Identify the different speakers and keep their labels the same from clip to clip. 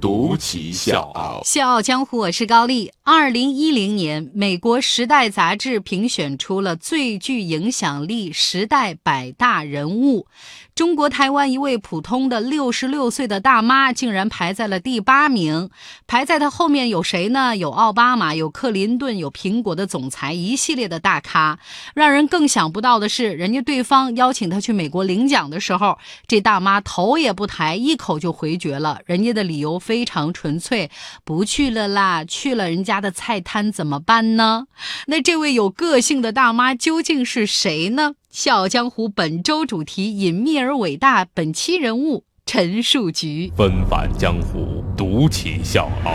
Speaker 1: 独骑笑傲。
Speaker 2: 笑傲江湖，我是高丽。二零一零年，美国《时代》杂志评选出了最具影响力时代百大人物。中国台湾一位普通的六十六岁的大妈，竟然排在了第八名。排在她后面有谁呢？有奥巴马，有克林顿，有苹果的总裁，一系列的大咖。让人更想不到的是，人家对方邀请她去美国领奖的时候，这大妈头也不抬，一口就回绝了。人家的理由非常纯粹：不去了啦，去了人家的菜摊怎么办呢？那这位有个性的大妈究竟是谁呢？笑傲江湖本周主题隐秘而伟大，本期人物陈树菊。
Speaker 1: 纷繁江湖，独起笑傲。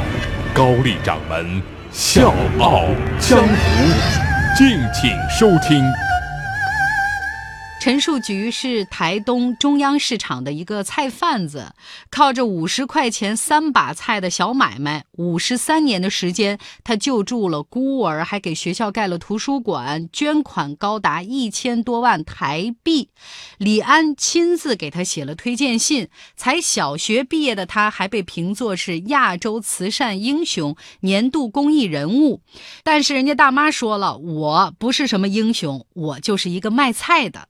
Speaker 1: 高丽掌门笑傲江湖，敬请收听。
Speaker 2: 陈树菊是台东中央市场的一个菜贩子，靠着五十块钱三把菜的小买卖，五十三年的时间，他救助了孤儿，还给学校盖了图书馆，捐款高达一千多万台币。李安亲自给他写了推荐信。才小学毕业的他，还被评作是亚洲慈善英雄、年度公益人物。但是人家大妈说了，我不是什么英雄，我就是一个卖菜的。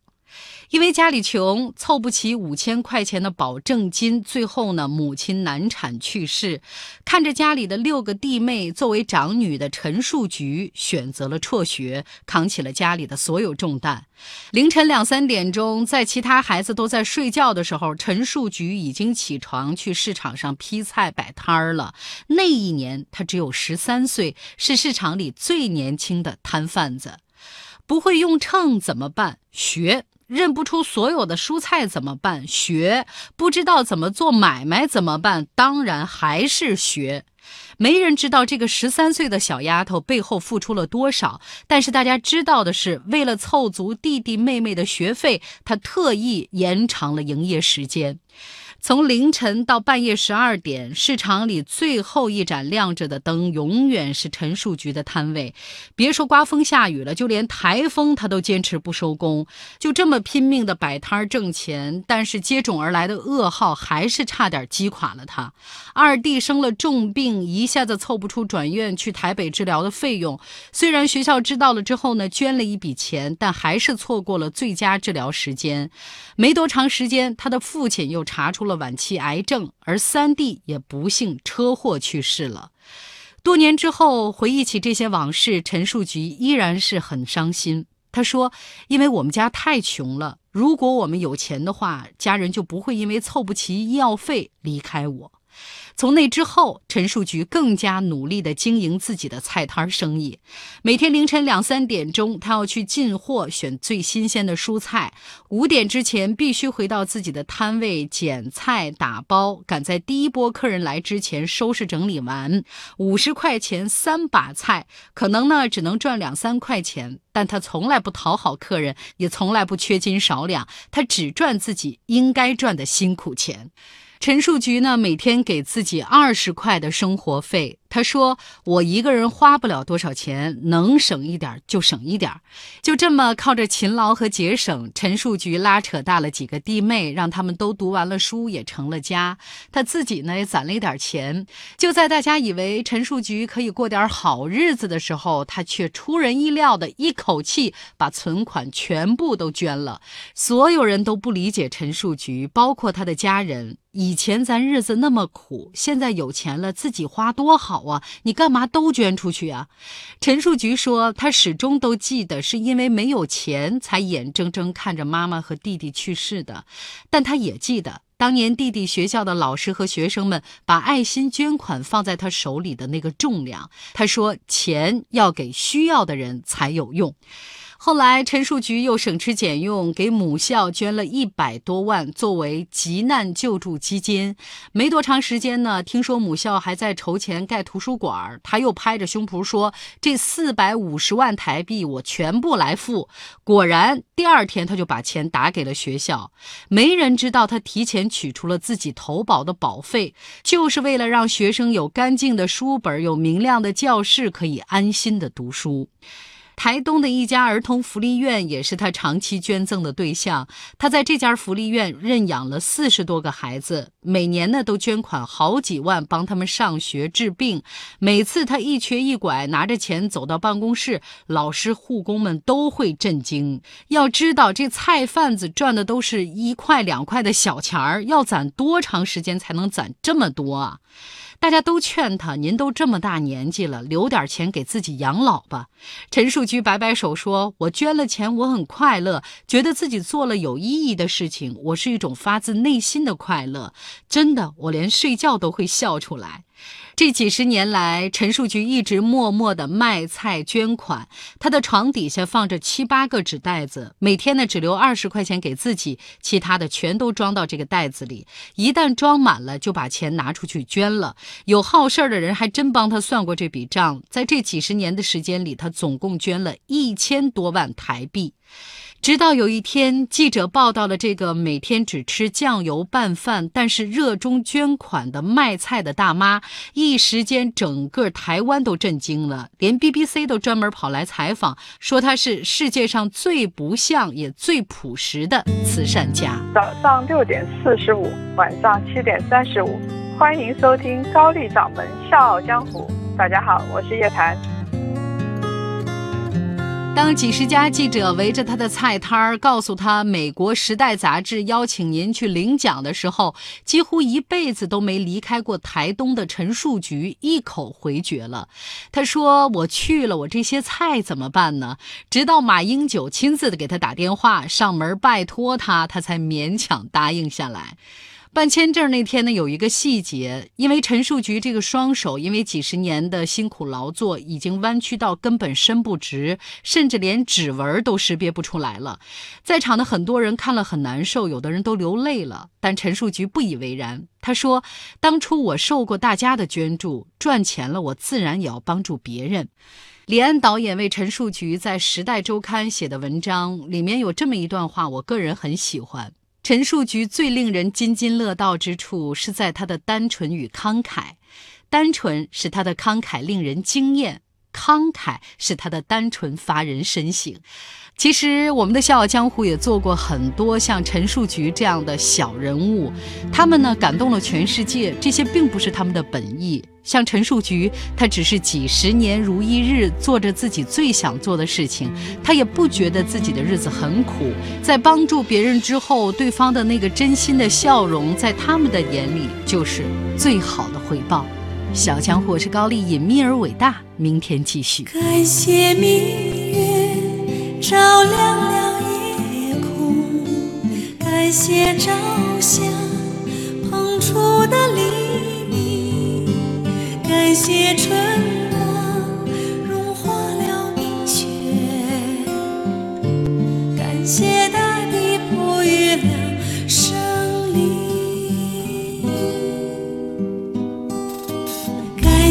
Speaker 2: 因为家里穷，凑不齐五千块钱的保证金，最后呢，母亲难产去世。看着家里的六个弟妹，作为长女的陈树菊选择了辍学，扛起了家里的所有重担。凌晨两三点钟，在其他孩子都在睡觉的时候，陈树菊已经起床去市场上批菜摆摊儿了。那一年，她只有十三岁，是市场里最年轻的摊贩子。不会用秤怎么办？学。认不出所有的蔬菜怎么办？学不知道怎么做买卖怎么办？当然还是学。没人知道这个十三岁的小丫头背后付出了多少，但是大家知道的是，为了凑足弟弟妹妹的学费，她特意延长了营业时间。从凌晨到半夜十二点，市场里最后一盏亮着的灯，永远是陈树菊的摊位。别说刮风下雨了，就连台风他都坚持不收工，就这么拼命的摆摊挣钱。但是接踵而来的噩耗还是差点击垮了他。二弟生了重病，一下子凑不出转院去台北治疗的费用。虽然学校知道了之后呢，捐了一笔钱，但还是错过了最佳治疗时间。没多长时间，他的父亲又查出了。晚期癌症，而三弟也不幸车祸去世了。多年之后，回忆起这些往事，陈树菊依然是很伤心。他说：“因为我们家太穷了，如果我们有钱的话，家人就不会因为凑不齐医药费离开我。”从那之后，陈树菊更加努力地经营自己的菜摊生意。每天凌晨两三点钟，他要去进货，选最新鲜的蔬菜。五点之前必须回到自己的摊位捡菜打包，赶在第一波客人来之前收拾整理完。五十块钱三把菜，可能呢只能赚两三块钱，但他从来不讨好客人，也从来不缺斤少两，他只赚自己应该赚的辛苦钱。陈树菊呢，每天给自己二十块的生活费。他说：“我一个人花不了多少钱，能省一点就省一点。”就这么靠着勤劳和节省，陈树菊拉扯大了几个弟妹，让他们都读完了书，也成了家。他自己呢，也攒了一点钱。就在大家以为陈树菊可以过点好日子的时候，他却出人意料的一口气把存款全部都捐了。所有人都不理解陈树菊，包括他的家人。以前咱日子那么苦，现在有钱了，自己花多好啊！你干嘛都捐出去啊？陈树菊说，她始终都记得，是因为没有钱才眼睁睁看着妈妈和弟弟去世的。但她也记得，当年弟弟学校的老师和学生们把爱心捐款放在她手里的那个重量。她说，钱要给需要的人才有用。后来，陈树菊又省吃俭用，给母校捐了一百多万，作为急难救助基金。没多长时间呢，听说母校还在筹钱盖图书馆，他又拍着胸脯说：“这四百五十万台币，我全部来付。”果然，第二天他就把钱打给了学校。没人知道，他提前取出了自己投保的保费，就是为了让学生有干净的书本，有明亮的教室，可以安心的读书。台东的一家儿童福利院也是他长期捐赠的对象。他在这家福利院认养了四十多个孩子，每年呢都捐款好几万，帮他们上学治病。每次他一瘸一拐拿着钱走到办公室，老师护工们都会震惊。要知道，这菜贩子赚的都是一块两块的小钱儿，要攒多长时间才能攒这么多啊？大家都劝他：“您都这么大年纪了，留点钱给自己养老吧。”陈树菊摆摆手说：“我捐了钱，我很快乐，觉得自己做了有意义的事情，我是一种发自内心的快乐。真的，我连睡觉都会笑出来。”这几十年来，陈树菊一直默默地卖菜捐款。他的床底下放着七八个纸袋子，每天呢只留二十块钱给自己，其他的全都装到这个袋子里。一旦装满了，就把钱拿出去捐了。有好事的人还真帮他算过这笔账，在这几十年的时间里，他总共捐了一千多万台币。直到有一天，记者报道了这个每天只吃酱油拌饭，但是热衷捐款的卖菜的大妈，一时间整个台湾都震惊了，连 BBC 都专门跑来采访，说她是世界上最不像也最朴实的慈善家。
Speaker 3: 早上六点四十五，晚上七点三十五，欢迎收听高丽掌门笑傲江湖。大家好，我是叶檀。
Speaker 2: 当几十家记者围着他的菜摊儿，告诉他美国《时代》杂志邀请您去领奖的时候，几乎一辈子都没离开过台东的陈树菊一口回绝了。他说：“我去了，我这些菜怎么办呢？”直到马英九亲自的给他打电话上门拜托他，他才勉强答应下来。办签证那天呢，有一个细节，因为陈树菊这个双手，因为几十年的辛苦劳作，已经弯曲到根本伸不直，甚至连指纹都识别不出来了。在场的很多人看了很难受，有的人都流泪了。但陈树菊不以为然，他说：“当初我受过大家的捐助，赚钱了，我自然也要帮助别人。”李安导演为陈树菊在《时代周刊》写的文章里面有这么一段话，我个人很喜欢。陈树菊最令人津津乐道之处，是在她的单纯与慷慨。单纯使她的慷慨令人惊艳，慷慨是他的单纯发人深省。其实，我们的《笑傲江湖》也做过很多像陈树菊这样的小人物，他们呢感动了全世界。这些并不是他们的本意。像陈树菊，他只是几十年如一日做着自己最想做的事情，他也不觉得自己的日子很苦。在帮助别人之后，对方的那个真心的笑容，在他们的眼里就是最好的回报。小强火是高丽，隐秘而伟大。明天继续。
Speaker 4: 感谢明照亮了夜空，感谢朝霞捧出的黎明，感谢春。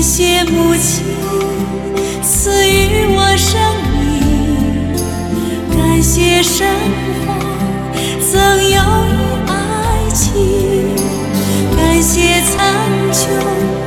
Speaker 4: 感谢母亲赐予我生命。感谢生活赠予我爱情感谢苍穹